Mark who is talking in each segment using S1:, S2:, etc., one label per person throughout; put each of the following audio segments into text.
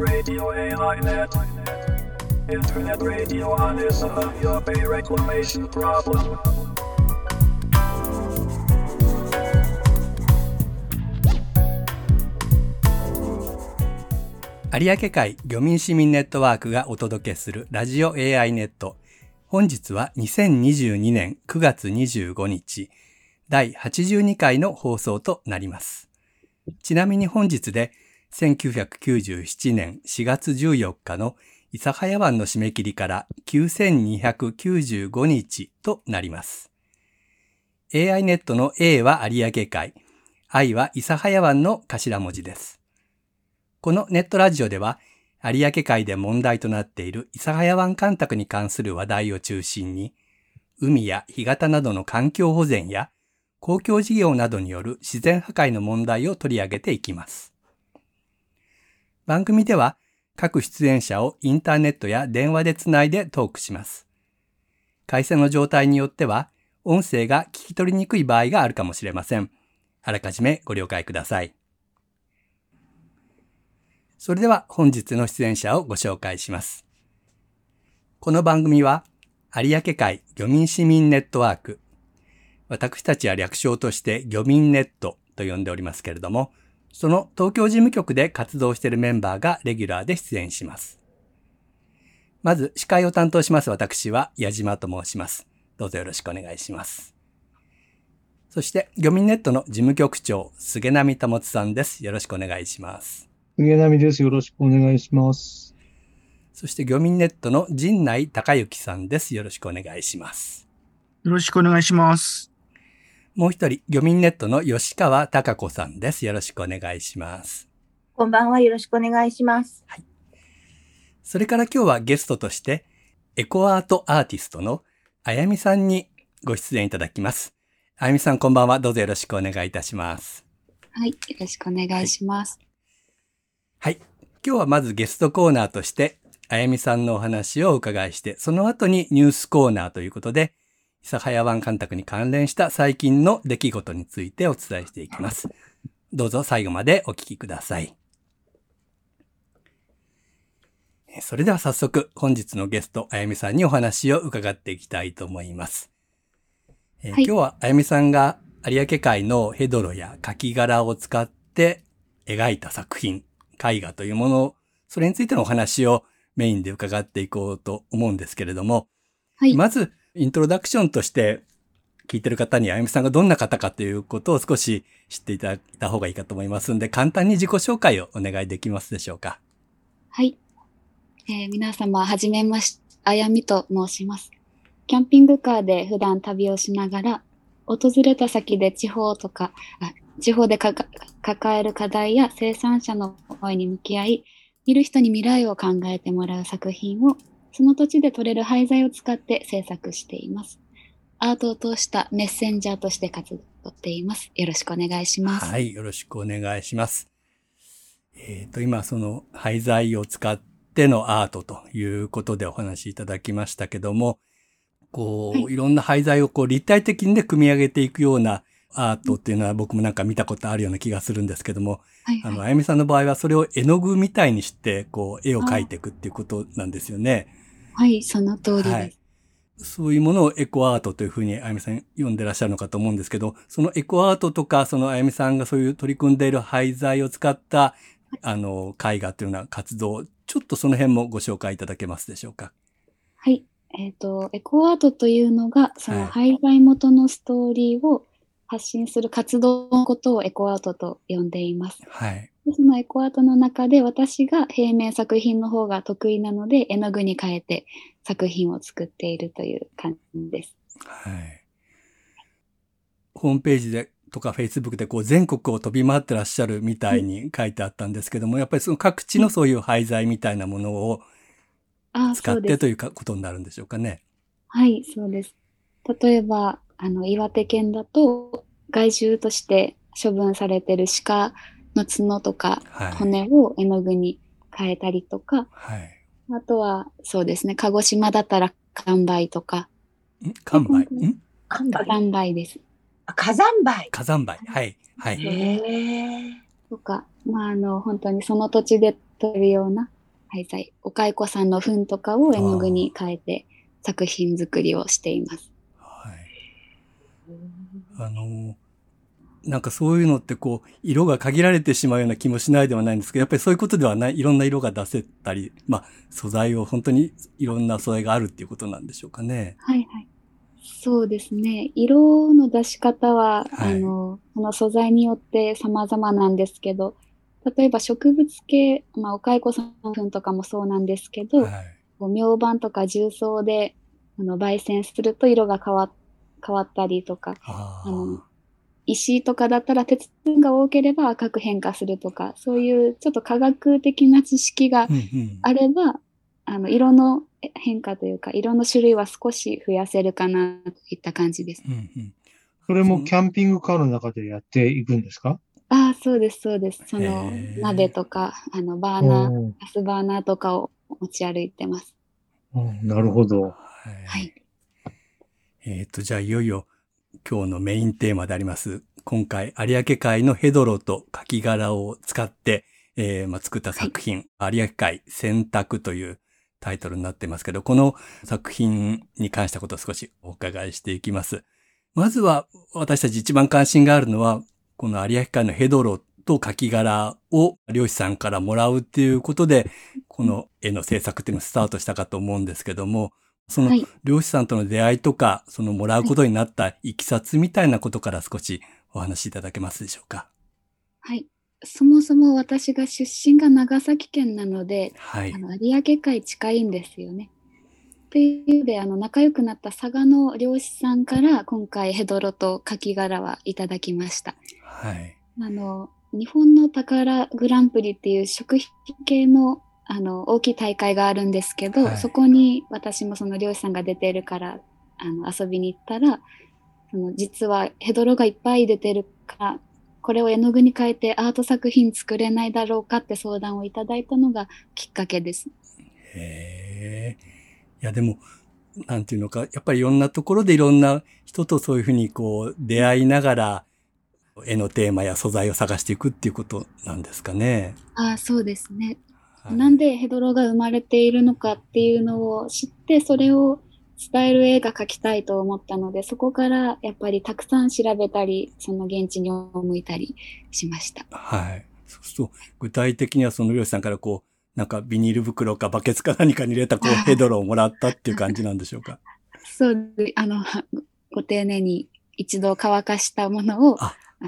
S1: Radio AI.net. Internet radio on is a your pay reclamation problem.
S2: 有明海漁民市民ネットワークがお届けするラジオ AI ネット。本日は2022年9月25日、第82回の放送となります。ちなみに本日で1997年4月14日の諫早湾の締め切りから9295日となります。AI ネットの A は有明海、I は諫早湾の頭文字です。このネットラジオでは、有明海で問題となっている諫早湾干拓に関する話題を中心に、海や干潟などの環境保全や公共事業などによる自然破壊の問題を取り上げていきます。番組では各出演者をインターネットや電話でつないでトークします。回線の状態によっては音声が聞き取りにくい場合があるかもしれません。あらかじめご了解ください。それでは本日の出演者をご紹介します。この番組は有明海漁民市民ネットワーク、私たちは略称として漁民ネットと呼んでおりますけれども、その東京事務局で活動しているメンバーがレギュラーで出演します。まず司会を担当します私は矢島と申します。どうぞよろしくお願いします。そして漁民ネットの事務局長菅波保さんです。よろしくお願いします。
S3: 杉並です。よろしくお願いします。
S2: そして漁民ネットの陣内隆之さんです。よろしくお願いします。
S4: よろしくお願いします。
S2: もう一人、漁民ネットの吉川貴子さんです。よろしくお願いします。
S5: こんばんは。よろしくお願いします。
S2: それから今日はゲストとして、エコアートアーティストのあやみさんにご出演いただきます。あやみさんこんばんは。どうぞよろしくお願いいたします。
S6: はい、よろしくお願いします。
S2: はい。今日はまずゲストコーナーとして、あやみさんのお話をお伺いして、その後にニュースコーナーということで、諫早湾干拓に関連した最近の出来事についてお伝えしていきます。どうぞ最後までお聞きください。えそれでは早速、本日のゲスト、あやみさんにお話を伺っていきたいと思います。えー
S6: はい
S2: 今日はあやみさんが有明海のヘドロやカキ殻を使って描いた作品、絵画というものを、それについてのお話をメインで伺っていこうと思うんですけれども、
S6: はい。
S2: まず、イントロダクションとして、聞いてる方にあやみさんがどんな方かということを少し知っていただいた方がいいかと思いますんで、簡単に自己紹介をお願いできますでしょうか？
S6: はい。えー皆様、はじめまし、あやみと申します。キャンピングカーで普段旅をしながら、訪れた先で地方とか、あ地方でかか抱える課題や生産者の声に向き合い、見る人に未来を考えてもらう作品を、その土地で採れる廃材を使って制作しています。アートを通したメッセンジャーとして活動しています。よろしくお願いします。
S2: はい、よろしくお願いします。えっ、と、今、その廃材を使ってのアートということでお話しいただきましたけども、こう、、
S6: はい
S2: ろんな廃材をこう立体的にね、組み上げていくようなアートっていうのは僕もなんか見たことあるような気がするんですけども、
S6: はい、はい
S2: あの、あやみさんの場合はそれを絵の具みたいにして、こう、絵を描いていくっていうことなんですよね。
S6: はい、その通りです。
S2: はいそういうものをエコアートというふうにあやみさん読んでらっしゃるのかと思うんですけど、そのエコアートとか、そのあやみさんがそういう取り組んでいる廃材を使った、あの、絵画というような活動、ちょっとその辺もご紹介いただけますでしょうか？
S6: はい。えっ、と、エコアートというのが、そ
S2: はい
S6: の廃材元のストーリーを発信する活動のことをエコアートと呼んでいます。
S2: はい。
S6: でそのエコアートの中で私が平面作品の方が得意なので、絵の具に変えて作品を作っているという感じです。
S2: はい。ホームページで、とか Facebook でこう全国を飛び回ってらっしゃるみたいに書いてあったんですけども、やっぱりその各地のそういう廃材みたいなものを使って。というかことになるんでしょうかね。
S6: はい、そうです。例えば、あの、岩手県だと、害獣として処分されてる鹿の角とか
S2: はい。
S6: 骨を絵の具に変えたりとか、
S2: はい。
S6: あとは、そうですね、鹿児島だったら完売とか、
S2: ん？完売？
S6: 完売？です。
S5: 火山灰？
S2: 火山灰。はい。はい。
S5: へえ。
S6: とか、まあ、あの、本当にその土地で取るような廃材、お蚕さんの糞とかを絵の具に変えて作品作りをしています。
S2: はい。あの、なんかそういうのってこう、色が限られてしまうような気もしないではないんですけど、やっぱりそういうことではない、いろんな色が出せたり、まあ、素材を本当にいろんな素材があるっていうことなんでしょうかね。
S6: はいはい。そうですね。色の出し方は、
S2: はい
S6: あの、その素材によって様々なんですけど、例えば植物系、まあ、お蚕さんとかもそうなんですけど、
S2: はい。
S6: こう明板とか重曹であの焙煎すると色が変わ変わったりとか、
S2: あ
S6: あの石とかだったら鉄分が多ければ赤く変化するとか、そういうちょっと科学的な知識が
S2: うんうん。
S6: あれば、あの、色の変化というか、色の種類は少し増やせるかなといった感じです。
S2: うんうん。
S3: それもキャンピングカーの中でやっていくんですか？
S6: ああ、そうです、そうです。その鍋とか、あの、バーナー、
S3: うん
S6: ガスバーナーとかを持ち歩いてます。
S3: うんなるほど。
S2: は
S6: はいい。
S2: えっ、と、じゃあいよいよ今日のメインテーマであります。今回、有明海のヘドロとカキ殻を使って、えーまあ、作った作品、有明海選択というタイトルになってますけど、この作品に関したことを少しお伺いしていきます。まずは、私たち一番関心があるのは、この有明海のヘドロとカキ殻を漁師さんからもらうっていうことで、この絵の制作っていうのをスタートしたかと思うんですけども、その
S6: はい。
S2: 漁師さんとの出会いとか、そのもらうことになったいきさつみたいなことから少しお話しいただけますでしょうか？
S6: はい。そもそも私が出身が長崎県なので、
S2: はい
S6: あ。の有明海近いんですよね。っていうので、あの、仲良くなった佐賀の漁師さんから、今回ヘドロとカキ殻はいただきました。
S2: はい。
S6: あの、日本の宝グランプリっていう食品系のあの大きい大会があるんですけど、
S2: はい
S6: そこに私もその漁師さんが出てるからあの遊びに行ったらその実はヘドロがいっぱい出てるからこれを絵の具に変えてアート作品作れないだろうかって相談をいただいたのがきっかけです。
S2: へえ。いや、でも、なんていうのか、やっぱりいろんなところでいろんな人とそういうふうにこう出会いながら、絵のテーマや素材を探していくっていうことなんですかね。
S6: ああそうですね。
S2: はい
S6: なんでヘドロが生まれているのかっていうのを知ってそれを伝える映画描きたいと思ったのでそこからやっぱりたくさん調べたりその現地に赴いたりしました。
S2: はい。そうすると、具体的にはその漁師さんからこう、なんかビニール袋かバケツか何かに入れたこう ヘドロをもらったっていう感じなんでしょうか？
S6: そうであのご丁寧に一度乾かしたものを
S2: はい。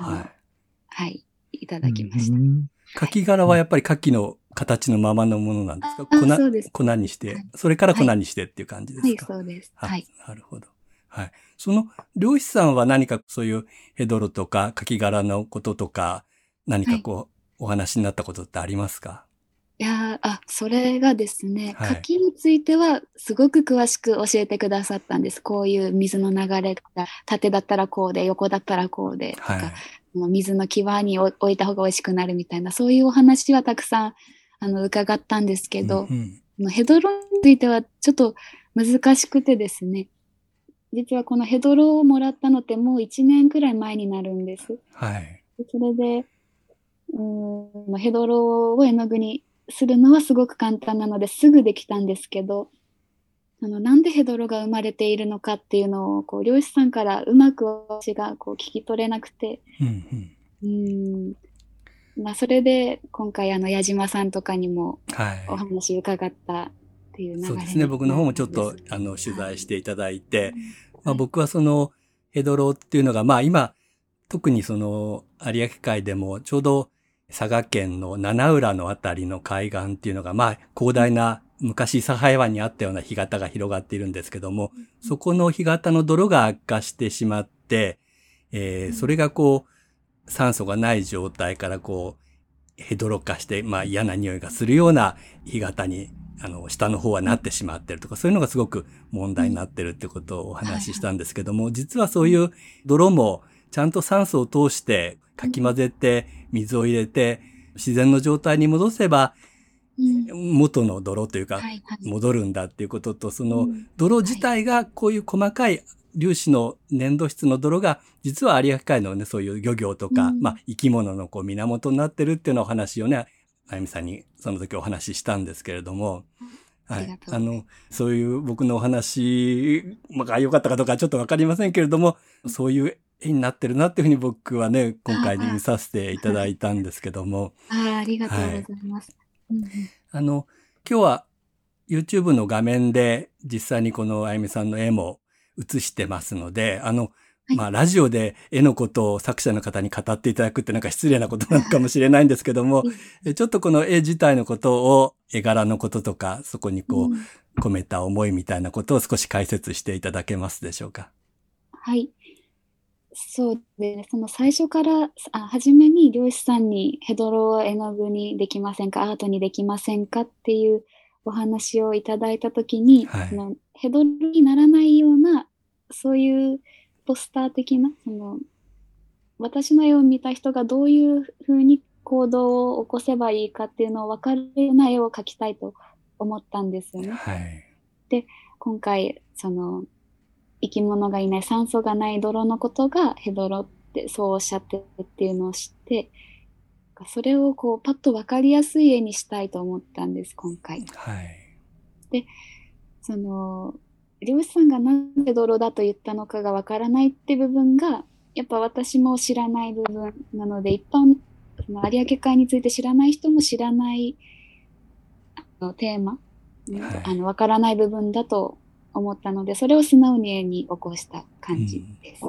S6: はいいただきました。
S3: うん
S2: カキ殻はやっぱりカキの形のままのものなんですか？
S6: あ
S2: 粉粉にして、
S6: はい
S2: それから粉にしてっていう感じで
S6: はい
S2: すか、
S6: そうです。
S2: あ
S6: はい。
S2: なるほど。はい。その漁師さんは何かそういうヘドロとかカキ殻のこととか、何かこう、お話になったことってありますか？
S6: いやーあそれがですね、
S2: はい
S6: 柿についてはすごく詳しく教えてくださったんです。こういう水の流れが縦だったらこうで横だったらこうでとか、
S2: はい。
S6: 水の際に置置いた方が美味しくなるみたいなそういうお話はたくさんあの伺ったんですけど、
S2: うんうん
S6: ヘドロについてはちょっと難しくてですね実はこのヘドロをもらったのってもう1年くらい前になるんです。
S2: はい。
S6: でそれで、うーん、まあヘドロを絵の具にするのはすごく簡単なのですぐできたんですけど、あの、なんでヘドロが生まれているのかっていうのを、こう、漁師さんからうまく私がこう聞き取れなくて、
S2: うんうん。
S6: まあ、それで今回あの、矢島さんとかにも
S2: はい。
S6: お話伺ったっていう流れ
S2: そうですね。僕の方もちょっと、あの、取材していただいて、まあ、僕はそのヘドロっていうのが、まあ今、特にその有明海でもちょうど佐賀県の七浦のあたりの海岸っていうのが、まあ広大な昔サハイ湾にあったような干潟が広がっているんですけども、そこの干潟の泥が悪化してしまって、えーそれがこう酸素がない状態からこうヘドロ化して、まあ嫌な匂いがするような干潟にあの、下の方はなってしまってるとか、そういうのがすごく問題になってるってことをお話ししたんですけども、実はそういう泥もちゃんと酸素を通してかき混ぜて水を入れて自然の状態に戻せば
S6: うん
S2: 元の泥というか戻るんだっていうことと、その
S6: うん。
S2: 泥自体がこういう細かい粒子の粘土質の泥が実は有明海のね、そういう漁業とか、
S6: うん。
S2: まあ生き物のこう源になってるっていうようなお話をね、あゆみさんにその時お話ししたんですけれども、はい。
S6: あ
S2: の、そういう僕のお話が良かったかどうかちょっとわかりませんけれども、そういう絵になってるなっていうふうに僕はね、今回見させていただいたんですけども、
S6: ああ、ありがとうございます。うんうん。
S2: あの、今日は YouTube の画面で実際にこのあゆみさんの絵も映してますので、あの、
S6: はい
S2: まあ、ラジオで絵のことを作者の方に語っていただくってなんか失礼なことなのかもしれないんですけどもちょっとこの絵自体のことを、絵柄のこととか、そこにこ
S6: うん
S2: う、込めた思いみたいなことを少し解説していただけますでしょうか？
S6: はい。そうで、ね、その最初から、あ、初めに漁師さんにヘドロを絵の具にできませんか、アートにできませんかっていうお話をいただいたときに、
S2: はい
S6: そのヘドロにならないような、そういうポスター的な、その、私の絵を見た人がどういうふうに行動を起こせばいいかっていうのを分かるような絵を描きたいと思ったんですよね。
S2: はい。
S6: 今回その生き物がいない酸素がない泥のことがヘドロってそうおっしゃってるっていうのを知ってそれをこうパッと分かりやすい絵にしたいと思ったんです今回。
S2: はい。
S6: その漁師さんがなんで泥だと言ったのかが分からないって部分がやっぱ私も知らない部分なので一般その有明海について知らない人も知らないあのテーマ、
S2: はい
S6: あの分からない部分だと思ったのでそれを素直に絵に起こした感じです。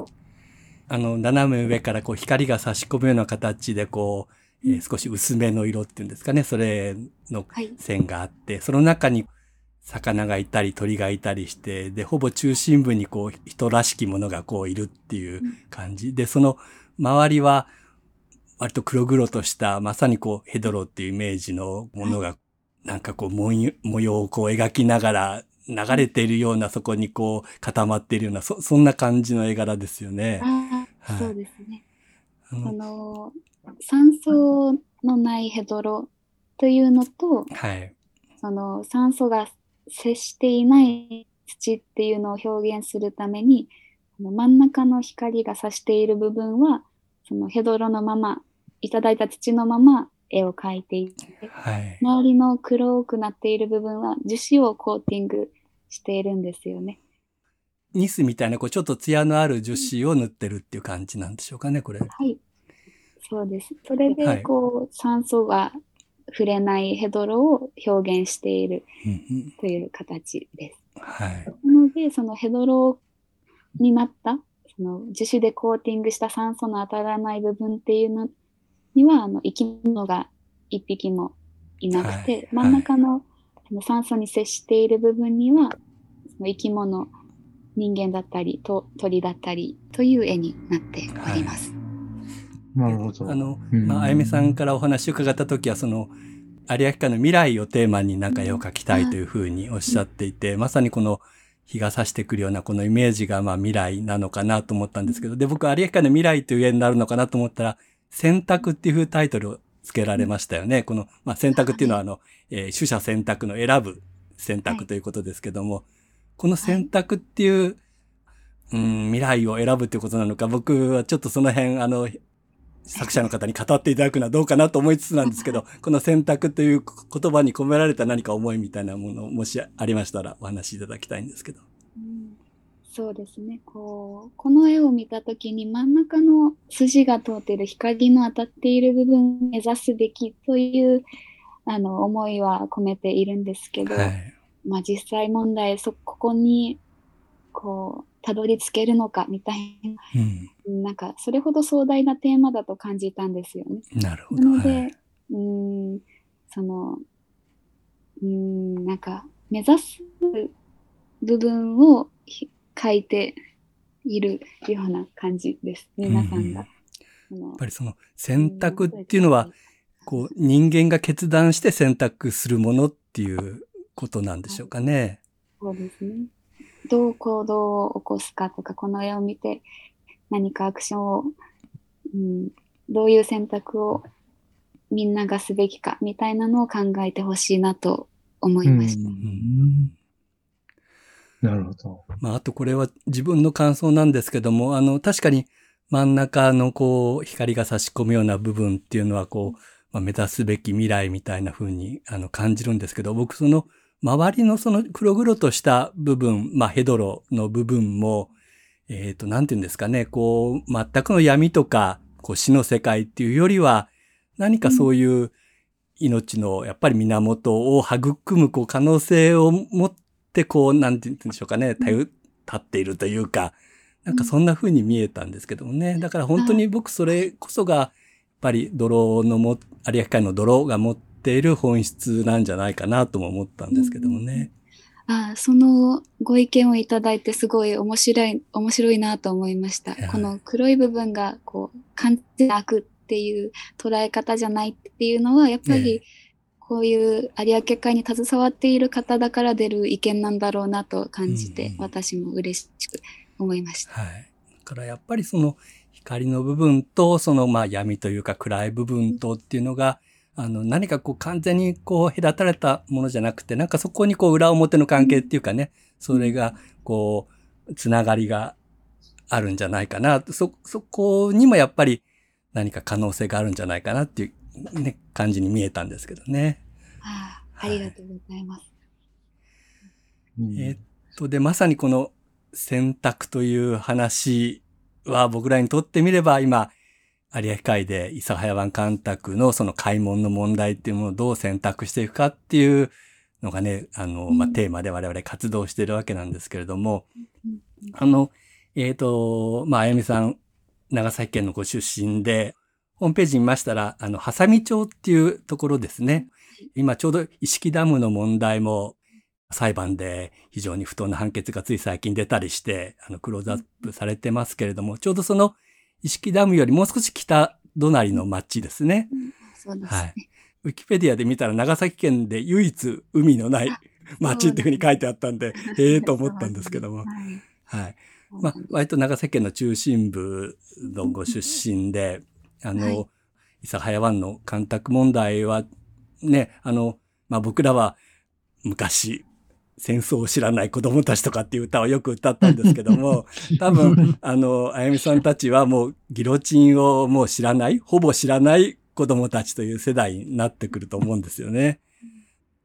S2: あの、斜め上からこう光が差し込むような形でこう、えー少し薄めの色っていうんですかね、それの
S6: はい、
S2: 線があって、その中に魚がいたり鳥がいたりして、で、ほぼ中心部にこう人らしきものがこういるっていう感じ。で、その周りは割と黒々とした、まさにこうヘドロっていうイメージのものが、なんかこう模様をこう描きながら流れているような、そこにこう固まっているような、そ、そんな感じの絵柄ですよね。
S6: ああ、
S2: はい
S6: そうですね。
S2: あの
S6: 酸素のないヘドロというのと
S2: はい。
S6: その酸素が接していない土っていうのを表現するために真ん中の光が差している部分はそのヘドロのままいただいた土のまま絵を描いていて
S2: はい。
S6: 周りの黒くなっている部分は樹脂をコーティングしているんですよね。
S2: ニスみたいな、こう、ちょっと艶のある樹脂を塗ってるっていう感じなんでしょうかね、これ。
S6: はい。そうです。それ
S2: はい
S6: で、こう、酸素が触れないヘドロを表現しているという形です。
S2: はい。
S6: なので、そのヘドロになった、その樹脂でコーティングした酸素の当たらない部分っていうのには、あの生き物が一匹もいなくて、
S2: はい
S6: 真ん中のその酸素に接している部分には、その生き物、人間だったり、と鳥だったりという絵になっております。
S3: なるほど。
S2: あの、
S3: うん
S2: まあ、あゆみさんからお話を伺ったときは、その、有明海の未来をテーマになんか絵を描きたいというふうにおっしゃっていて、まさにこの日が差してくるようなこのイメージがまあ未来なのかなと思ったんですけど、で、僕有明海の未来という絵になるのかなと思ったら、選択っていうタイトルを付けられましたよね。この、まあ、選択っていうのはあの、えー取捨選択の選ぶ選択ということですけども、この選択っていう、うん、未来を選ぶということなのか、僕はちょっとその辺、あの、作者の方に語っていただくのはどうかなと思いつつなんですけど、この選択という言葉に込められた何か思いみたいなもの、もしありましたらお話しいただきたいんですけど。
S6: うんそうですね。こう、この絵を見たときに真ん中の筋が通っている光の当たっている部分を目指すべきという、あの、思いは込めているんですけど、
S2: はい。
S6: まあ実際問題、そ、ここに、こう、たどり着けるのかみたい
S2: うん。
S6: な、なんか、それほど壮大なテーマだと感じたんですよね。
S2: なるほど。
S6: なので、
S2: はい。
S6: うーん、その、うーん、なんか、目指す部分をひ書いているような感じです。皆さんが。
S2: うんやっぱりその選択っていうのは、こう人間が決断して選択するものっていうことなんでしょうかね。
S6: そうですね。どう行動を起こすかとか、この絵を見て何かアクションを、うん、どういう選択をみんながすべきかみたいなのを考えてほしいなと思いました。
S3: うんなるほど。
S2: まあ、あとこれは自分の感想なんですけども、あの、確かに真ん中のこう、光が差し込むような部分っていうのはこう、まあ、目指すべき未来みたいな風にあの感じるんですけど、僕その周りのその黒々とした部分、まあヘドロの部分も、えっ、と、なんて言うんですかね、こう、全くの闇とか、こう死の世界っていうよりは、何かそういう命のやっぱり源を育むこう可能性を持って、こう、なんて言うんでしょうかね、頼立っているというか、なんかそんな風に見えたんですけどもね。だから本当に僕それこそが、やっぱり泥のも、有明海の泥が持っている本質なんじゃないかなとも思ったんですけどもね。
S6: あそのご意見をいただいてすごい面白い、面白いなと思いました
S2: はい。
S6: この黒い部分がこう、完全な悪っていう捉え方じゃないっていうのは、やっぱ
S2: え
S6: りこういう有明海に携わっている方だから出る意見なんだろうなと感じて
S2: うん、
S6: 私も嬉しく思いました。
S2: はい。だからやっぱりその光の部分と、そのまあ闇というか暗い部分とっていうのが、あの何かこう完全にこう隔たれたものじゃなくて、なんかそこにこう裏表の関係っていうかね、それがこう、つながりがあるんじゃないかな。そ、そこにもやっぱり何か可能性があるんじゃないかなっていうね、感じに見えたんですけどね。
S6: ああありがとうございます。
S3: うん
S2: えーっと、で、まさにこの選択という話は僕らにとってみれば今、有明海で諫早湾干拓のその開門の問題っていうものをどう選択していくかっていうのがね、あの、まあ、
S6: うん
S2: テーマで我々活動しているわけなんですけれども、
S6: うん。
S2: あの、えーっと、まあ、あやみさん、長崎県のご出身で、ホームページ見ましたら、あの、ハサミ町っていうところですね。今ちょうど石木ダムの問題も裁判で非常に不当な判決がつい最近出たりして、あの、クローズアップされてますけれども、ちょうどその石木ダムよりもう少し北隣の町ですね。
S6: そうですね。
S2: はい。ウィキペディアで見たら長崎県で唯一海のない町っていうふうに書いてあったんで、へえと思ったんですけども。
S6: はい
S2: はい。まあ、割と長崎県の中心部のご出身で、あの、
S6: はい
S2: 諫早湾の干拓問題は、ね、あの、まあ僕らは昔、戦争を知らない子供たちとかっていう歌をよく歌ったんですけども、多分、あの、あやみさんたちはもうギロチンをもう知らない、ほぼ知らない子供たちという世代になってくると思うんですよね。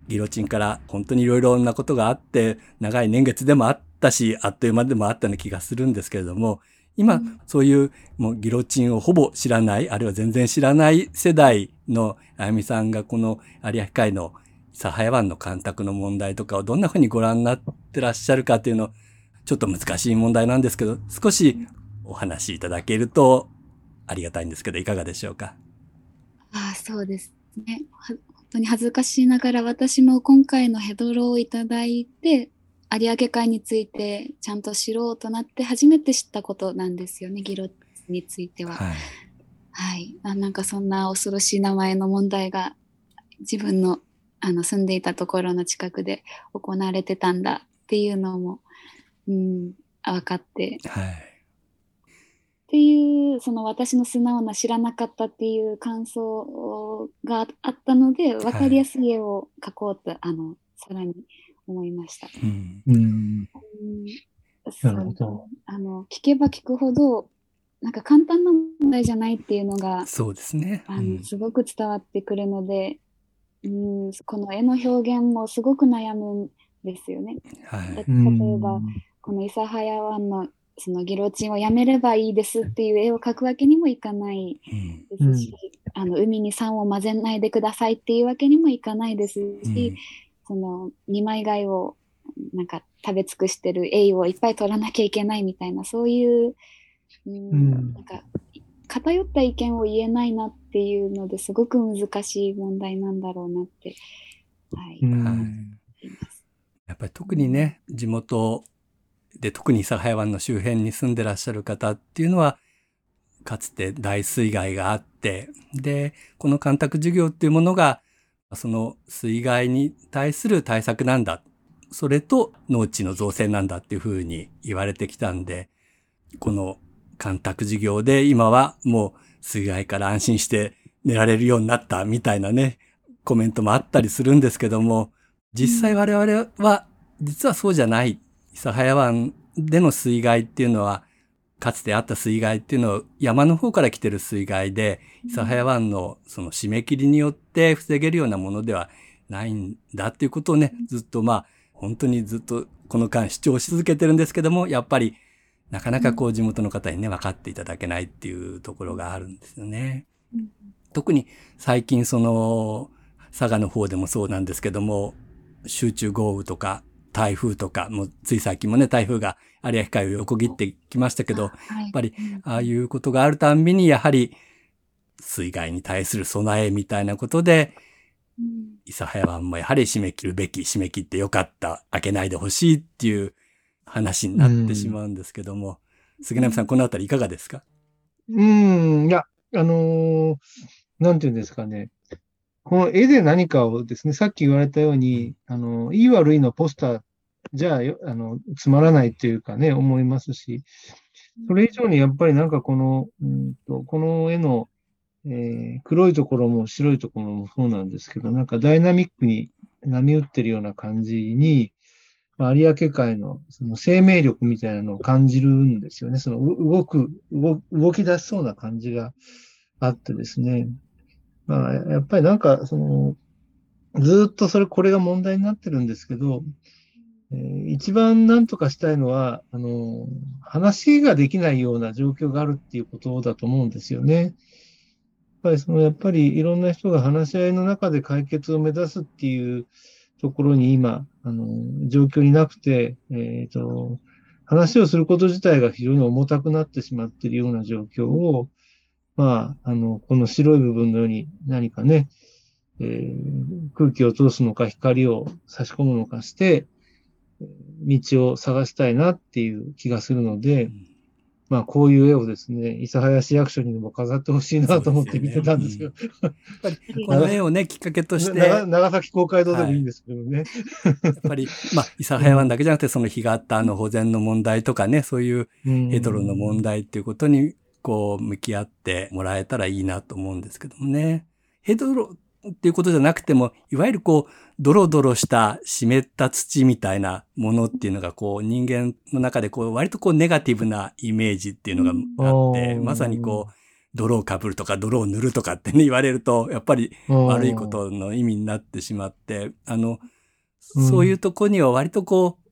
S2: ギロチンから本当にいろいろなことがあって、長い年月でもあったし、あっという間でもあったような気がするんですけれども、今、
S6: うん
S2: そういうもうギロチンをほぼ知らない、あるいは全然知らない世代のあやみさんがこの有明海の諫早湾の干拓の問題とかをどんなふうにご覧になってらっしゃるかっていうの、ちょっと難しい問題なんですけど、少しお話しいただけるとありがたいんですけど、いかがでしょうか？
S6: ああ、そうですね。は本当に恥ずかしいながら私も今回のヘドロをいただいて、有明海についてちゃんと知ろうとなって初めて知ったことなんですよね、ギロについては。
S2: はい。
S6: はい。あなんかそんな恐ろしい名前の問題が自分のあの住んでいたところの近くで行われてたんだっていうのも、うん、分かって
S2: はい。
S6: っていうその私の素直な知らなかったっていう感想があったので分かりやすい絵を描こうと、あのさらに思いました。
S2: うん。
S3: うん。
S6: うん
S3: なるほど
S6: あの聞けば聞くほどなんか簡単な問題じゃないっていうのが
S2: そうですね。
S6: あ
S2: うん
S6: のすごく伝わってくるので、うん、この絵の表現もすごく悩むんですよね。
S2: はい。
S6: 例
S3: うん
S6: えばこの諫早湾のそのギロチンをやめればいいですっていう絵を描くわけにもいかない
S2: うん。
S6: ですし、あの海に酸を混ぜないでくださいっていうわけにもいかないですし、
S2: うん
S6: その二枚貝をなんか食べ尽くしてるエイをいっぱい取らなきゃいけないみたいなそういう、うん
S3: うん
S6: なんか偏った意見を言えないなっていうのですごく難しい問題なんだろうなって、はい、
S3: うん。
S2: やっぱり特にね、地元で特に諫早湾の周辺に住んでらっしゃる方っていうのは、かつて大水害があって、で、この干拓事業っていうものが、その水害に対する対策なんだ。それと農地の造成なんだっていうふうに言われてきたんで、この干拓事業で今はもう水害から安心して寝られるようになったみたいなね、コメントもあったりするんですけども、実際我々は実はそうじゃない。諫早湾での水害っていうのは、かつてあった水害っていうのを山の方から来てる水害で、諫早湾のその締め切りによって防げるようなものではないんだっていうことをね、ずっとまあ、本当にずっとこの間主張し続けてるんですけども、やっぱりなかなかこう地元の方にね、分かっていただけないっていうところがあるんですよね。特に最近その、佐賀の方でもそうなんですけども、集中豪雨とか台風とか、もうつい最近もね、台風が有明海を横切ってきましたけど、やっぱりああいうことがあるたんびに、やはり水害に対する備えみたいなことで、諫早湾もやはり締め切るべき、締め切ってよかった、開けないでほしいっていう話になってしまうんですけども、杉並さん、このあたりいかがですか？
S3: うん、いや、あのーなんていうんですかね。この絵で何かをですね、さっき言われたように、あの、いい悪いのポスターじゃあよ、あの、つまらないというかね、思いますし、それ以上にやっぱりなんかこの、うんと、この絵の、えー黒いところも白いところもそうなんですけど、なんかダイナミックに波打ってるような感じに、まあ有明海のその生命力みたいなのを感じるんですよね。その動く、動き出しそうな感じがあってですね。まあ、やっぱりなんか、その、ずっとそれ、これが問題になってるんですけど、えー一番なんとかしたいのは、あの、話ができないような状況があるっていうことだと思うんですよね。やっぱりその、やっぱりいろんな人が話し合いの中で解決を目指すっていうところに今、あの、状況になくて、えっと、話をすること自体が非常に重たくなってしまっているような状況を、まあ、あの、この白い部分のように何かね、えー空気を通すのか光を差し込むのかして、道を探したいなっていう気がするので、まあ、こういう絵をですね、諫早市役所にでも飾ってほしいなと思って見てたんですよ。
S2: やっぱりこの絵をね、きっかけとして、
S3: 長長崎公会堂でもいいんですけどね。
S2: やっぱり、まあ、諫早湾だけじゃなくて、その干潟の保全の問題とかね、そういう
S3: うん
S2: ヘドロの問題っていうことに、こう、向き合ってもらえたらいいなと思うんですけどもね。ヘドロっていうことじゃなくても、いわゆるこう、ドロドロした湿った土みたいなものっていうのが、こう、人間の中で、こう、割とこう、ネガティブなイメージっていうのがあって、
S3: うん。
S2: まさにこう、泥をかぶるとか泥を塗るとかってね、言われると、やっぱり悪いことの意味になってしまって、あの、
S3: うん。
S2: そういうとこには割とこう、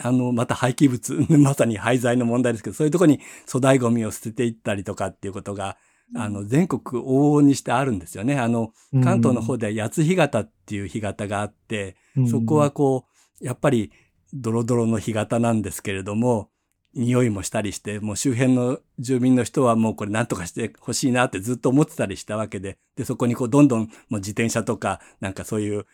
S2: あの、また廃棄物、まさに廃材の問題ですけど、そういうとこに粗大ゴミを捨てていったりとかっていうことが、あの、全国往々にしてあるんですよね。あの、関東の方では八津干潟っていう干潟があって、そこはこう、やっぱりドロドロの干潟なんですけれども、匂いもしたりして、もう周辺の住民の人はもうこれ何とかしてほしいなってずっと思ってたりしたわけで、で、そこにこうどんどんもう自転車とか、なんかそういう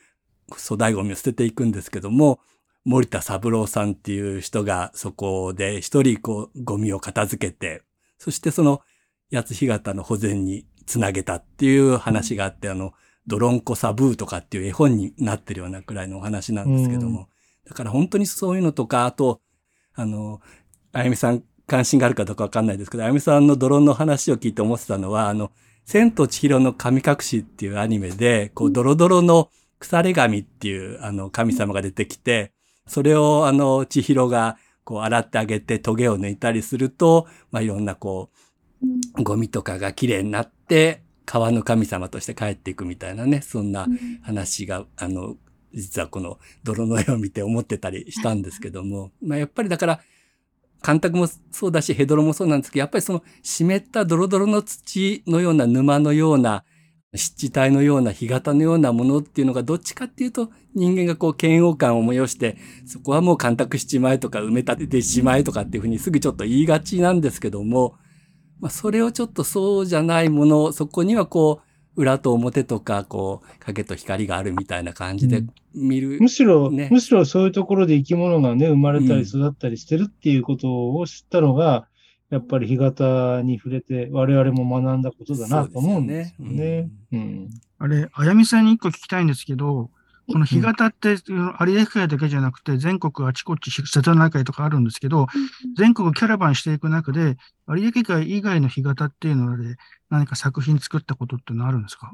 S2: 粗大ゴミを捨てていくんですけども、森田三郎さんっていう人がそこで一人こうゴミを片付けて、そしてその八津干潟の保全につなげたっていう話があって、あの、ドロンコサブーとかっていう絵本になってるようなくらいのお話なんですけども、だから本当にそういうのとか、あと、あの、あやみさん関心があるかどうかわかんないですけど、あやみさんのドローンの話を聞いて思ってたのは、あの、千と千尋の神隠しっていうアニメで、こう、ドロドロの腐れ神っていう、あの、神様が出てきて、それを、あの、千尋が、こう、洗ってあげて、トゲを抜いたりすると、まあ、いろんな、こう、ゴミとかが綺麗になって、川の神様として帰っていくみたいなね、そんな話が、あの、実はこの泥の絵を見て思ってたりしたんですけども、まあやっぱりだから、干拓もそうだし、ヘドロもそうなんですけど、やっぱりその湿ったドロドロの土のような沼のような、湿地帯のような干潟のようなものっていうのがどっちかっていうと人間がこう嫌悪感を催してそこはもう干拓しちまえとか埋め立ててしまえとかっていうふうにすぐちょっと言いがちなんですけども、まあそれをちょっとそうじゃないもの、そこにはこう裏と表とかこう影と光があるみたいな感じで見る。
S3: むしろ、
S2: ね
S3: むしろそういうところで生き物がね、生まれた
S2: うん
S3: り育ったりしてるっていうことを知ったのが、やっぱり干潟に触れて我々も学んだことだなと思うんですよね。うん。
S4: あれ、あやみさんに一個聞きたいんですけど、この干潟って、有明海だけじゃなくて、全国あちこち、瀬戸内海とかあるんですけど、全国キャラバンしていく中で、有明海以外の干潟っていうので、何か作品作ったことってのあるんですか？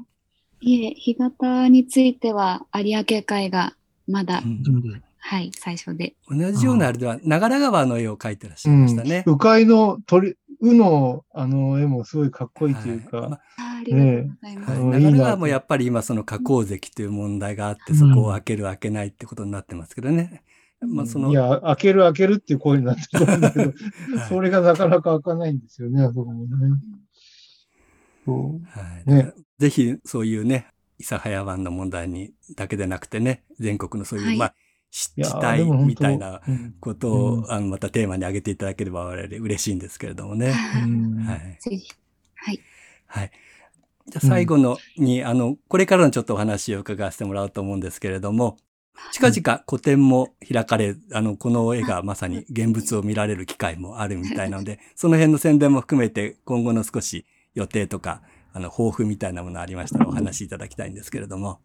S6: いえ、干潟については有明海がまだ、
S2: うん。
S6: はい、最初で。
S2: 同じようなあれでは、長良川の絵を描いてらっしゃいましたね。
S3: 鵜飼の鳥、うの、あの絵もすごいかっこいいというか、
S2: はい。ま
S6: あありがとうございます。
S2: はい、長良川もやっぱり今その加工石という問題があって、
S3: うん。
S2: そこを開ける開けないってことになってますけどね。まあその、
S3: いや、開ける開けるっていう声になってるんだけど、
S2: はい。
S3: それがなかなか開かないんですよね、あそこもね。そう。
S2: はい。
S3: ね。
S2: ぜひそういうね、諫早湾の問題にだけでなくてね、全国のそういう、
S6: はい。
S2: まあ、湿
S3: いや
S2: 地帯
S3: でも本当
S2: みたいな
S3: うん
S2: ことを、
S3: うん
S2: あのまたテーマに挙げていただければ我々嬉しいんですけれどもね。
S3: うん
S2: はい。
S6: ぜひ。はい。
S2: はい。じゃあ最後のに、あの、これからのちょっとお話を伺わせてもらおうと思うんですけれども、近々個展も開かれ、あの、この絵がまさに現物を見られる機会もあるみたいなので、その辺の宣伝も含めて今後の少し予定とか、あの、抱負みたいなものありましたらお話しいただきたいんですけれども。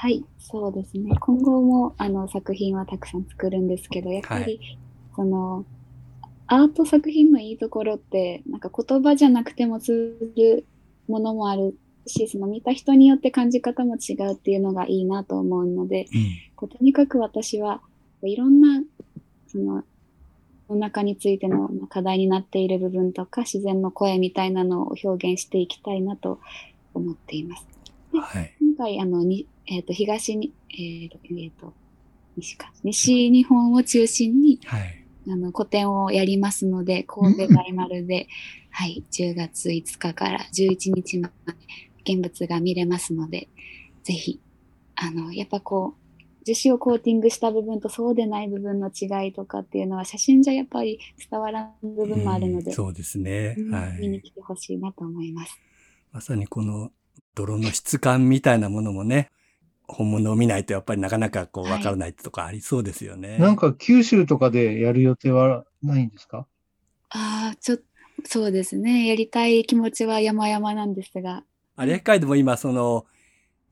S6: はい、そうですね。今後もあの作品はたくさん作るんですけど、やっぱり、
S2: はい
S6: そのアート作品のいいところって、なんか言葉じゃなくても通じるものもあるし、その見た人によって感じ方も違うっていうのがいいなと思うので、こうとにかく私はいろんなその世の中についてのまあ課題になっている部分とか自然の声みたいなのを表現していきたいなと思っています。
S2: はい。
S6: 今回、あの、に、えっ、と、東に、えっ、と、えっ、と、西か、西日本を中心に、
S2: はい。
S6: あの、個展をやりますので、神戸大丸で、はい、10月5日から11日まで現物が見れますので、ぜひ、あの、やっぱこう、樹脂をコーティングした部分とそうでない部分の違いとかっていうのは、写真じゃやっぱり伝わらん部分もあるので、
S2: うんそうですね。
S6: うん
S2: はい。
S6: 見に来てほしいなと思います。
S2: まさにこの泥の質感みたいなものもね、本物を見ないとやっぱりなかなかこう
S6: はい。
S2: わからないとかありそうですよね。
S3: なんか九州とかでやる予定はないんですか？
S6: ああ、ちょっと、そうですね。やりたい気持ちは山々なんですが、
S2: 有明海でも今その、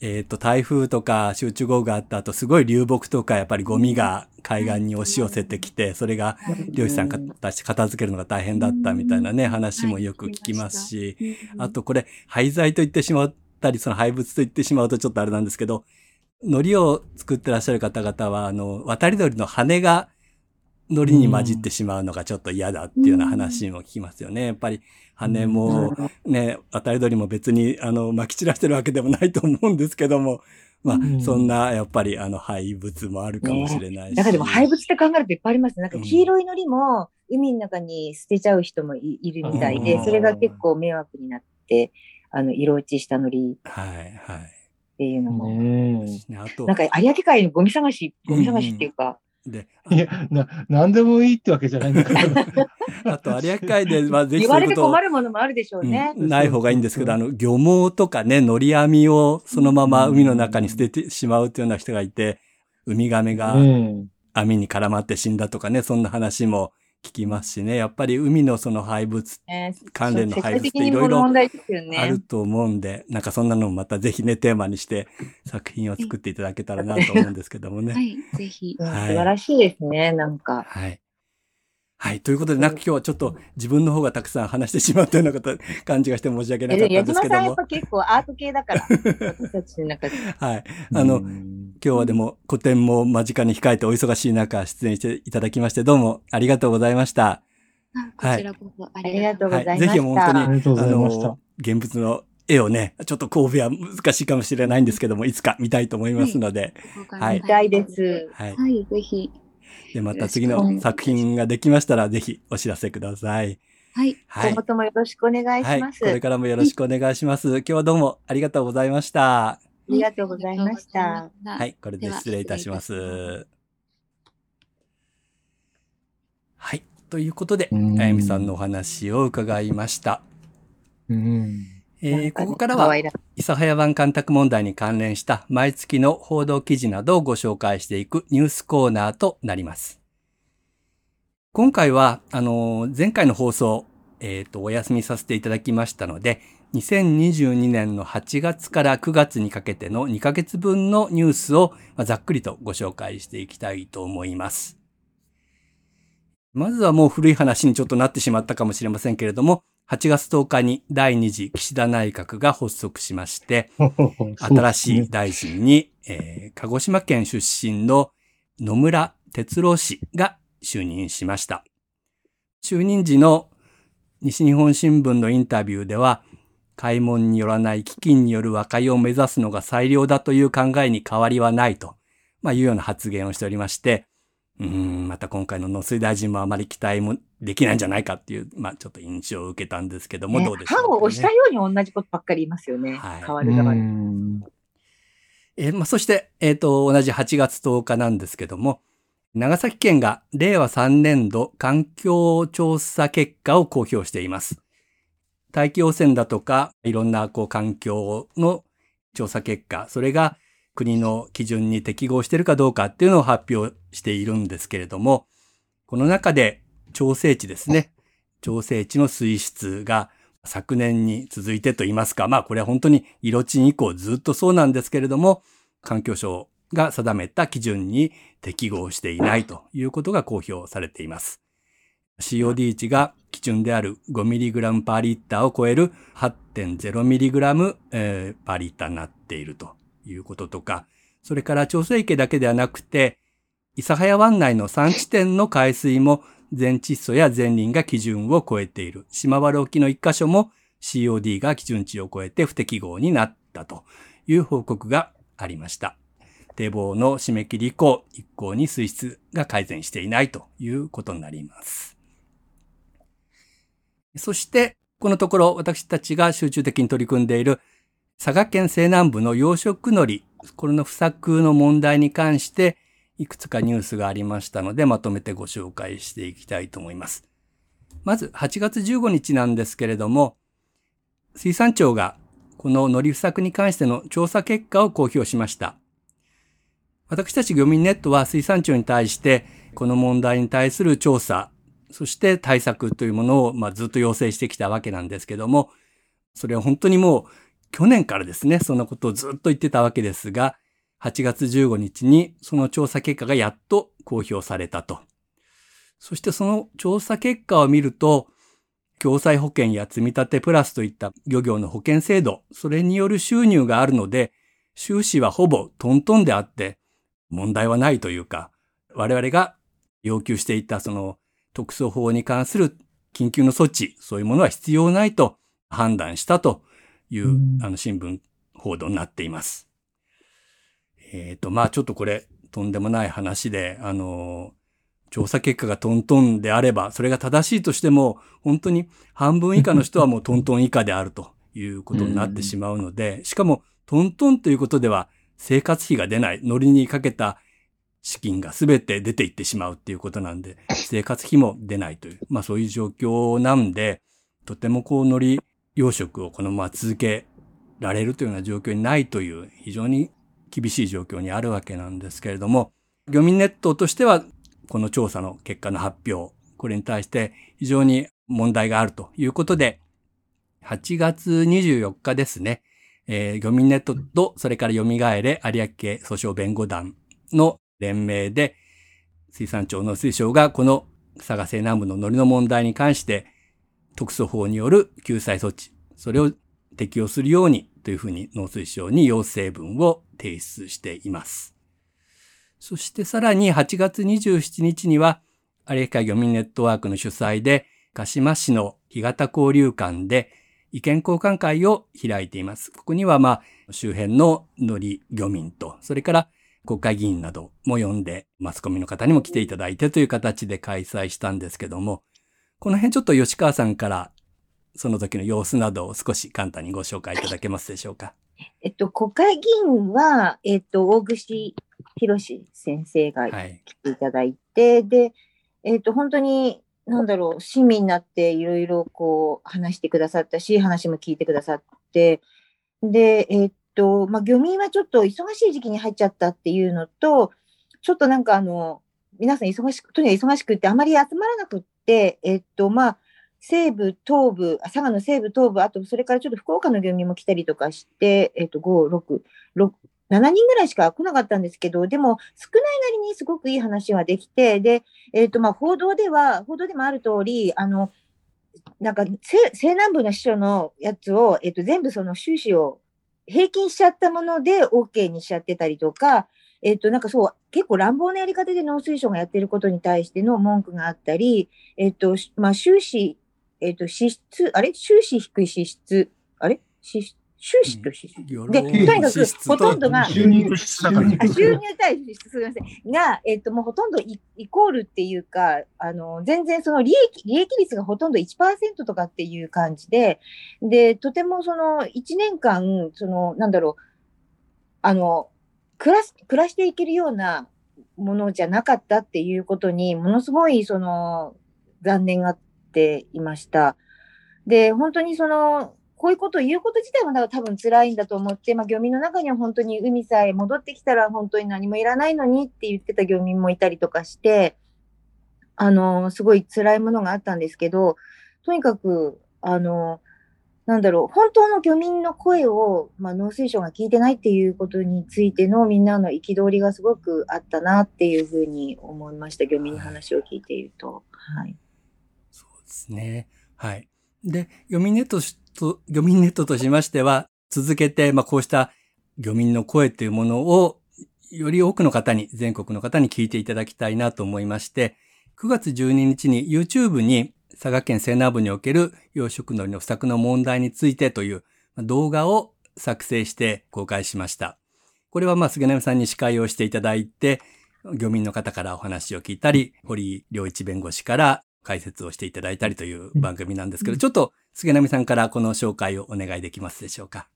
S2: えっ、と、台風とか集中豪雨があった後、すごい流木とかやっぱりゴミが海岸に押し寄せてきて、それが漁師さんが片付けるのが大変だったみたいなね、話もよく聞きますし、あとこれ、廃材と言ってしまったり、その廃物と言ってしまうとちょっとあれなんですけど、海苔を作ってらっしゃる方々は、あの、渡り鳥の羽が海苔に混じってしまうのがちょっと嫌だっていうような話も聞きますよね。やっぱり羽もね、渡り鳥も別にあの撒き散らしてるわけでもないと思うんですけども、まあ、
S3: うん
S2: そんなやっぱりあの廃物もあるかもしれないし。
S5: なんかでも廃物って考えるといっぱいありますね。なんか
S2: うん
S5: 黄色いのりも海の中に捨てちゃう人もいいるみたいで、
S2: うん
S5: それが結構迷惑になって、あの、色落ちしたのり
S2: はい、はい。
S5: っていうのも。
S3: ね
S2: ねあと
S5: なん、か有明海のゴミ探し、ゴミ探しっていうか、
S2: で、
S3: え。いや、な、なんでもいいってわけじゃないんだから。
S2: あと有明海で、まあ、ぜひ
S5: 言われて困るものもあるでしょうね。
S2: うんない方がいいんですけど、あの、漁網とかね、乗り網をそのまま海の中に捨ててしまうというような人がいて、ウミガメが
S3: ね
S2: 網に絡まって死んだとかね、そんな話も聞きますしね、やっぱり海のその廃物
S5: ね
S2: 関連の廃物っていろいろ
S5: 問題ですよね。
S2: あると思うんで、なんかそんなのもまたぜひね、テーマにして作品を作っていただけたらなと思うんですけどもね。
S6: はい、ぜひ。
S5: うん
S2: はい
S5: 素晴らしいですね、なんか。
S2: はい。はい。ということで、なんか今日はちょっと自分の方がたくさん話してしまったようなこと感じがして申し訳なかったんですけども
S5: 島さんやっぱ。結構アート系だから、私たちの中で。
S2: はい。あの、
S3: うん
S2: 今日はでも個展も間近に控えてお忙しい中出演していただきましてどうもありがとうございました。
S6: あこちらこそあ
S5: ありがとうございま
S2: はい。
S5: した。
S2: ぜひ本当に、
S3: ありがとうございました
S2: の、現物の絵をね、ちょっと神戸は難しいかもしれないんですけども、いつか見たいと思いますので、はい
S5: 見たいです。
S2: はい。
S6: はい、ぜひ。
S2: で、また次の作品ができましたら、ぜひお知らせください。
S6: はい、
S2: はい
S5: 今後。ともよろしくお願い
S2: はい。
S5: します。
S2: これからもよろしくお願いします。今日はどうもありがとうございました。
S5: ありがとうございました。
S6: は。
S2: はいい、これで失礼いたします。はい。ということで、
S3: うん
S2: あやみさんのお話を伺いました。
S3: うん
S2: えーここからは、諫早湾干拓問題に関連した毎月の報道記事などをご紹介していくニュースコーナーとなります。今回は、あの、前回の放送、えっ、と、お休みさせていただきましたので、2022年の8月から9月にかけての2ヶ月分のニュースをまあざっくりとご紹介していきたいと思います。まずはもう古い話にちょっとなってしまったかもしれませんけれども、8月10日に第2次岸田内閣が発足しまして、新しい大臣に、えー鹿児島県出身の野村哲郎氏が就任しました。就任時の西日本新聞のインタビューでは、開門によらない基金による和解を目指すのが最良だという考えに変わりはないと、まあ、いうような発言をしておりまして、うん、また今回の農水大臣もあまり期待もできないんじゃないかっていう、まあちょっと印象を受けたんですけども、どうでしょうか、ね、
S5: 歯を押したように同じことばっかり言いますよね。はい、変わる側に。
S2: えー、まあ、そして、えっ、ー、と、同じ8月10日なんですけども、長崎県が令和3年度環境調査結果を公表しています。大気汚染だとか、いろんなこう環境の調査結果、それが国の基準に適合しているかどうかっていうのを発表しているんですけれども、この中で調整値ですね。調整値の水質が昨年に続いてと言いますか、まあこれは本当に色地以降ずっとそうなんですけれども、環境省が定めた基準に適合していないということが公表されています。COD 値が基準である 5mg パーリッターを超える 8.0mg、えー、パーリッターになっているということとか、それから調整池だけではなくて、諫早湾内の3地点の海水も全窒素や全輪が基準を超えている。島原沖の1箇所も COD が基準値を超えて不適合になったという報告がありました。堤防の締め切り以降、一向に水質が改善していないということになります。そして、このところ私たちが集中的に取り組んでいる佐賀県西南部の養殖のり、これの不作の問題に関して、いくつかニュースがありましたので、まとめてご紹介していきたいと思います。まず、8月15日なんですけれども、水産庁がこの海苔不作に関しての調査結果を公表しました。私たち漁民ネットは水産庁に対して、この問題に対する調査、そして対策というものを、まあ、ずっと要請してきたわけなんですけども、それは本当にもう去年からですね、そんなことをずっと言ってたわけですが、8月15日にその調査結果がやっと公表されたと。そしてその調査結果を見ると、共済保険や積立プラスといった漁業の保険制度、それによる収入があるので、収支はほぼトントンであって、問題はないというか、我々が要求していたその特措法に関する緊急の措置、そういうものは必要ないと判断したという、あの新聞報道になっています。えっ、ー、と、まあちょっとこれ、とんでもない話で、あの、調査結果がトントンであれば、それが正しいとしても、本当に半分以下の人はもう トントン以下であるということになってしまうので、しかもトントンということでは生活費が出ない、ノリにかけた資金が全て出ていってしまうっていうことなんで、生活費も出ないという、まあそういう状況なんで、とてもこうノリ養殖をこのまま続けられるというような状況にないという非常に厳しい状況にあるわけなんですけれども、漁民ネットとしてはこの調査の結果の発表、これに対して非常に問題があるということで、8月24日ですね、えー、漁民ネットと、それから蘇れ有明訴訟弁護団の連名で、水産庁の水省がこの佐賀西南部の海苔の問題に関して、特措法による救済措置、それを適用するようにというふうに農水省に要請文を提出しています。そしてさらに8月27日には、有明海漁民ネットワークの主催で、鹿島市の干潟交流館で意見交換会を開いています。ここにはまあ周辺の海苔漁民と、それから国会議員なども呼んで、マスコミの方にも来ていただいてという形で開催したんですけども、この辺ちょっと吉川さんからその時の様子などを少し簡単にご紹介いただけますでしょうか？
S5: えっと、国会議員は、えっと、大串博先生が来ていただいて、はい、で、えっと、本当に、なんだろう、市民になっていろいろこう話してくださったし、話も聞いてくださって、で、えっと、まあ、漁民はちょっと忙しい時期に入っちゃったっていうのと、ちょっとなんかあの、皆さん忙しく、とにかく忙しくってあまり集まらなくって、えっと、まあ、西部、東部、佐賀の西部、東部、あとそれからちょっと福岡の漁民も来たりとかして、えっと、5、6、6、7人ぐらいしか来なかったんですけど、でも少ないなりにすごくいい話ができて、で、えっ、と、まあ、報道では、報道でもある通り、あの、なんか、西南部の秘書のやつを、えっ、と、全部その収支を平均しちゃったもので OK にしちゃってたりとか、えっ、と、なんかそう、結構乱暴なやり方で農水省がやってることに対しての文句があったり、えっ、と、まあ、収支えっ、と、支出、あれ？収支低い支出、あれ？支収支と支出。で、とにかく、ほとんどが、
S4: 収入と支出だからね
S5: あ収入対支出、すみません。が、えっ、と、もうほとんどイイコールっていうか、あの、全然その利益、利益率がほとんど1%とかっていう感じで、で、とてもその1年間、その、なんだろう、あの、暮らす、暮らしていけるようなものじゃなかったっていうことに、ものすごい、その、残念がっていました。で、本当にその、こういうことを言うこと自体もだから多分辛いんだと思って、まあ、漁民の中には本当に海さえ戻ってきたら本当に何もいらないのにって言ってた漁民もいたりとかして、あの、すごい辛いものがあったんですけど、とにかく、あの、なんだろう、本当の漁民の声を、まあ、農水省が聞いてないっていうことについてのみんなの憤りがすごくあったなっていうふうに思いました。漁民の話を聞いていると。はい。
S2: そうですね。はい。で、漁民ネットと、漁民ネットとしましては、続けて、まあ、こうした漁民の声というものを、より多くの方に、全国の方に聞いていただきたいなと思いまして、9月12日に YouTube に佐賀県西南部における養殖海苔の不作の問題についてという動画を作成して公開しました。これはまあ、菅波さんに司会をしていただいて、漁民の方からお話を聞いたり、堀良一弁護士から解説をしていただいたりという番組なんですけど、ちょっと菅波さんからこの紹介をお願いできますでしょうか。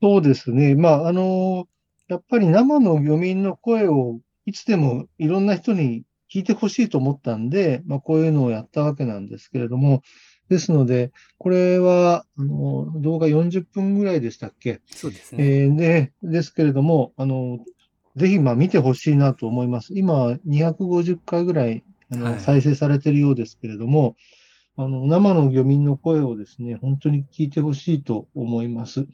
S3: そうですね。まあ、あの、やっぱり生の漁民の声をいつでもいろんな人に聞いてほしいと思ったんで、まあ、こういうのをやったわけなんですけれども、ですので、これは、あの、動画40分ぐらいでしたっけ？
S2: そうですね。
S3: えーで、ですけれども、あの、ぜひ、まあ、見てほしいなと思います。今、250回ぐらい、あの、
S2: はい
S3: 再生されているようですけれども、あの、生の漁民の声をですね、本当に聞いてほしいと思います。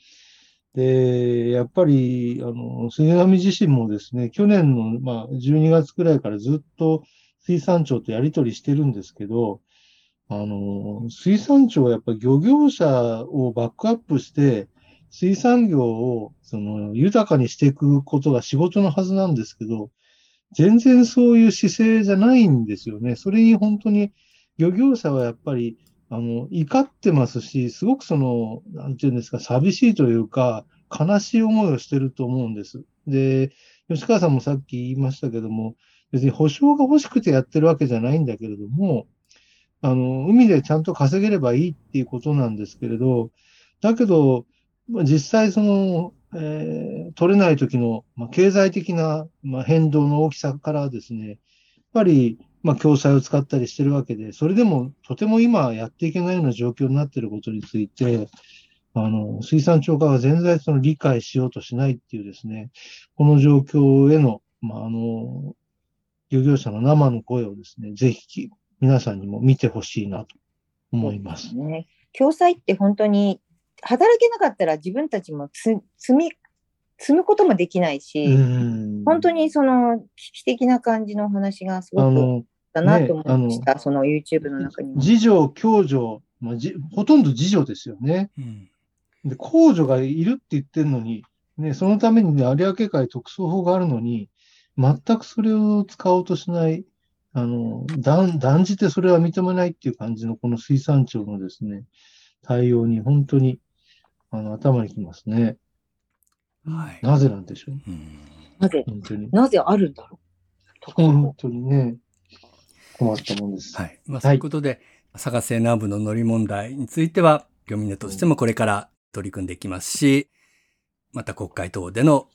S3: で、やっぱり、あの、杉上自身もですね、去年の、まあ、12月くらいからずっと水産庁とやり取りしてるんですけど、あの、水産庁はやっぱ漁業者をバックアップして、水産業を、その、豊かにしていくことが仕事のはずなんですけど、全然そういう姿勢じゃないんですよね。それに本当に漁業者はやっぱり、あの、怒ってますし、すごくその、なんていうんですか、寂しいというか、悲しい思いをしてると思うんです。で、吉川さんもさっき言いましたけども、別に保証が欲しくてやってるわけじゃないんだけれども、あの、海でちゃんと稼げればいいっていうことなんですけれど、だけど、実際その、えー取れない時の、まあ、経済的な、まあ、変動の大きさからですね、ぱり、まあ、共済を使ったりしてるわけで、それでもとても今やっていけないような状況になっていることについて、あの、水産庁側は全然その理解しようとしないっていうですね、この状況への、まあ、あの、漁業者の生の声をですね、ぜひ皆さんにも見てほしいなと思います。
S5: ね。共済って本当に、働けなかったら自分たちも積み、積むこともできないし、
S3: うん
S5: 本当にその危機的な感じのお話がす
S3: あ
S5: ごく
S3: の、
S5: だなと思いま
S3: ね
S5: した、その YouTube の中にも。
S3: 自助、共助、まあ、じほとんど自助ですよね。
S2: うん
S3: で、公助がいるって言ってるのに、ね、そのためにね、有明海特措法があるのに、全くそれを使おうとしない、あの、断、断じてそれは認めないっていう感じの、この水産庁のですね、対応に本当に、あの、頭にきますね。
S2: はい。
S3: なぜなんでしょう？
S2: うん
S5: なぜ、
S3: 本当に。
S5: なぜあるんだろう？
S3: 本
S5: 法
S3: 当にね、困ったもんです。
S2: はい。まあ、そういうことで、佐賀西南部の乗り問題については、漁民としてもこれから取り組んでいきますし、また国会等での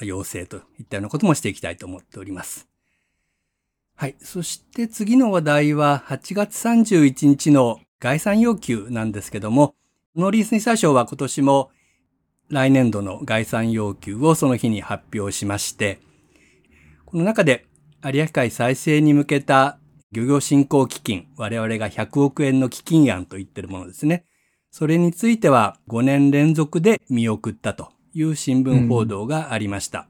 S2: 要請といったようなこともしていきたいと思っております。はい。そして次の話題は8月31日の概算要求なんですけども、農林水産省は今年も来年度の概算要求をその日に発表しまして、この中で有明海再生に向けた漁業振興基金、我々が100億円の基金案と言ってるものですね。それについては5年連続で見送ったという新聞報道がありました。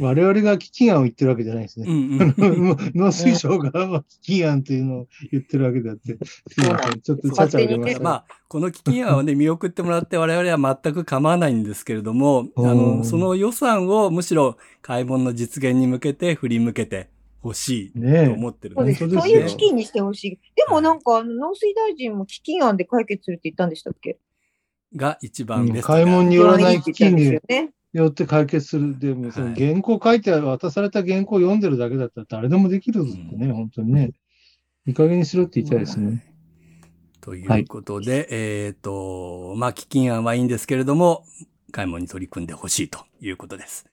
S3: 我々が基金案を言ってるわけじゃないですね。農水省がまあ基金案というのを言ってるわけであって、すいません。ちょっとちゃちゃ入れました。
S2: まあ、この基金案をね、見送ってもらって我々は全く構わないんですけれども、あ
S3: う
S2: の、
S3: ん
S2: その予算をむしろ買い物の実現に向けて振り向けて、欲しいと思ってる
S5: そうです。そういう基金にしてほしい。でもなんか、農水大臣も基金案で解決するって言ったんでしたっけ？
S2: が一番ベスト
S3: 買い物によらない基金に
S5: ですよね。
S3: よって解決する。でも、その
S2: はい
S3: 原稿書いて渡された原稿を読んでるだけだったら誰でもできるってね、
S2: うん
S3: 本当にね。いい加減にしろって言いたいですね。
S2: ということで、えっ、と、まあ、基金案はいいんですけれども、買い物に取り組んでほしいということです。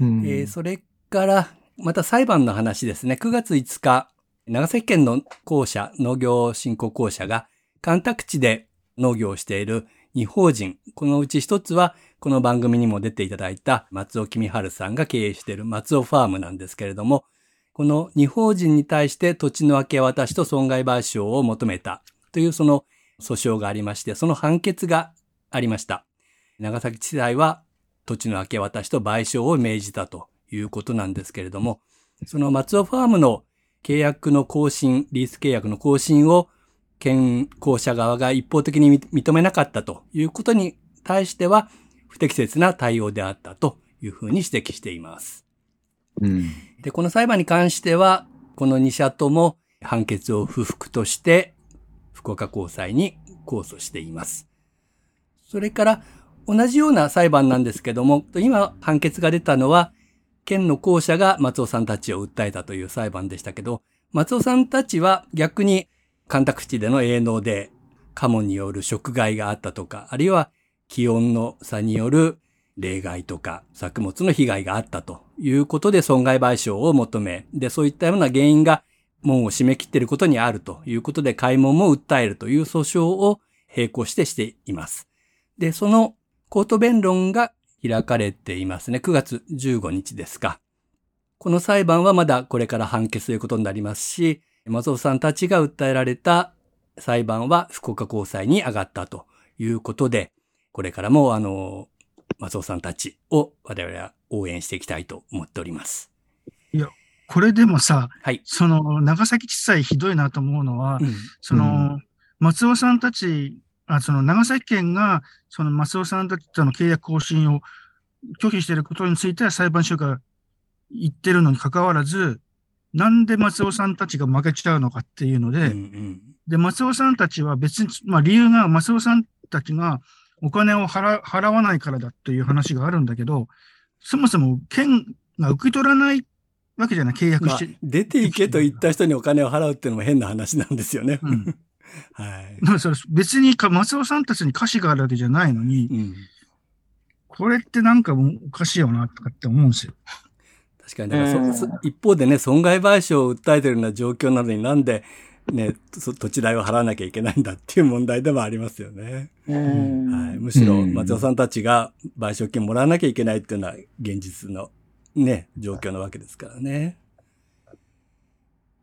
S3: うん
S2: えーそれから、また裁判の話ですね。9月5日、長崎県の公社、農業振興公社が、干拓地で農業をしている二法人、このうち一つは、この番組にも出ていただいた松尾君春さんが経営している松尾ファームなんですけれども、この二法人に対して土地の明け渡しと損害賠償を求めたというその訴訟がありまして、その判決がありました。長崎地裁は土地の明け渡しと賠償を命じたということなんですけれども、その松尾ファームの契約の更新、リース契約の更新を県公社側が一方的に認めなかったということに対しては不適切な対応であったというふうに指摘しています。
S3: うん。
S2: で、この裁判に関しては、この2社とも判決を不服として、福岡高裁に控訴しています。それから、同じような裁判なんですけども、今判決が出たのは、県の校舎が松尾さんたちを訴えたという裁判でしたけど、松尾さんたちは逆に干拓地での営農で、カモによる食害があったとか、あるいは気温の差による例外とか作物の被害があったということで損害賠償を求め、で、そういったような原因が門を締め切っていることにあるということで、開門も訴えるという訴訟を並行してしています。で、そのコート弁論が開かれていますね。9月15日ですか。この裁判はまだこれから判決ということになりますし、松尾さんたちが訴えられた裁判は福岡高裁に上がったということで、これからもあの、松尾さんたちを我々は応援していきたいと思っております。
S4: これでもさ、
S2: はい。
S4: その長崎地裁ひどいなと思うのは、
S2: うん
S4: その、松尾さんたち、あその長崎県が、その松尾さんたちとの契約更新を拒否していることについては裁判所が言ってるのに関わらず、なんで松尾さんたちが負けちゃうのかっていうので、
S2: うんうん
S4: で、松尾さんたちは別に、まあ理由が松尾さんたちがお金を払払わないからだっていう話があるんだけど、そもそも県が受け取らないわけじゃない、契約
S2: まあ
S4: して。
S2: 出ていけと言った人にお金を払うっていうのも変な話なんですよね。
S4: うん
S2: はい。
S4: だか別にか松尾さんたちに歌詞があるわけじゃないのに、
S2: うん
S4: これってなんかおかしいよなとかって思うんですよ。
S2: 確かに、だからそそ一方でね、損害賠償を訴えてるような状況なのになんで、ね、そ土地代を払わなきゃいけないんだっていう問題でもありますよね。
S5: うん
S2: はい、むしろ
S3: うん
S2: 松尾さんたちが賠償金もらわなきゃいけないっていうのは現実のね、状況なわけですからね。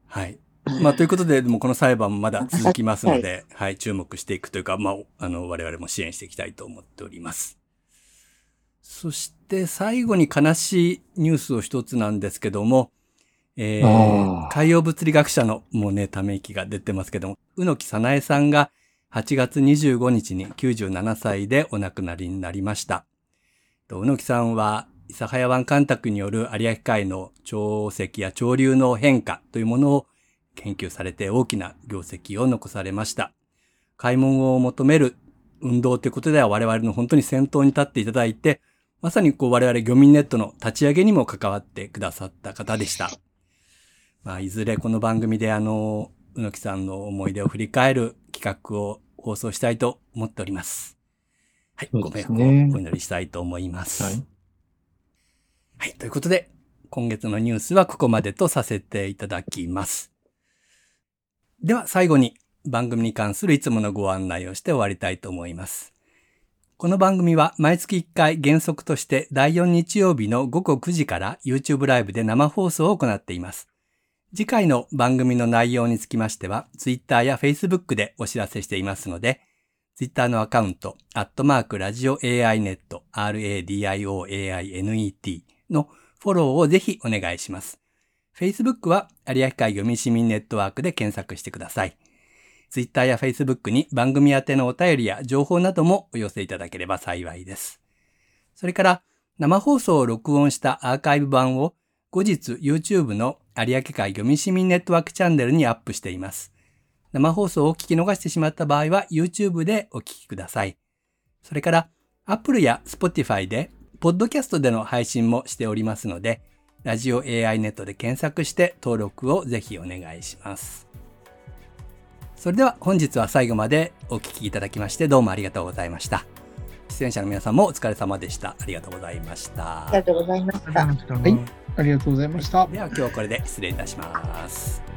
S2: はい。まあ、ということで、でもこの裁判もまだ続きますので、はい、注目していくというか、まあ、あの、我々も支援していきたいと思っております。そして、最後に悲しいニュースを一つなんですけども、えー海洋物理学者のもうね、ため息が出てますけども、宇野木さなえさんが8月25日に97歳でお亡くなりになりました。と宇野木さんは、諫早湾干拓による有明海の潮汐や潮流の変化というものを研究されて大きな業績を残されました。開門を求める運動ということでは我々の本当に先頭に立っていただいて、まさにこう我々漁民ネットの立ち上げにも関わってくださった方でした。まあ、いずれこの番組であの、宇野木さんの思い出を振り返る企画を放送したいと思っております。はい、
S3: そう
S2: ご冥福をお祈りしたいと思います。
S3: はい
S2: はい。ということで、今月のニュースはここまでとさせていただきます。では最後に番組に関するいつものご案内をして終わりたいと思います。この番組は毎月1回原則として第4日曜日の午後9時から YouTube ライブで生放送を行っています。次回の番組の内容につきましては Twitter や Facebook でお知らせしていますので、Twitter のアカウント、アットマークラジオ AI ネット、RADIOAINET のフォローをぜひお願いします。Facebook は有明海漁民市民ネットワークで検索してください。Twitter や Facebook に番組宛てのお便りや情報などもお寄せいただければ幸いです。それから生放送を録音したアーカイブ版を後日 YouTube の有明海漁民市民ネットワークチャンネルにアップしています。生放送を聞き逃してしまった場合は YouTube でお聞きください。それから、Apple や Spotify で、ポッドキャストでの配信もしておりますので、ラジオ AI ネットで検索して登録をぜひお願いします。それでは本日は最後までお聞きいただきましてどうもありがとうございました。出演者の皆さんもお疲れ様でした。ありがとうございました。
S5: ありがとうございました。
S4: はい
S3: ありがとうございました。
S2: では今日はこれで失礼いたします。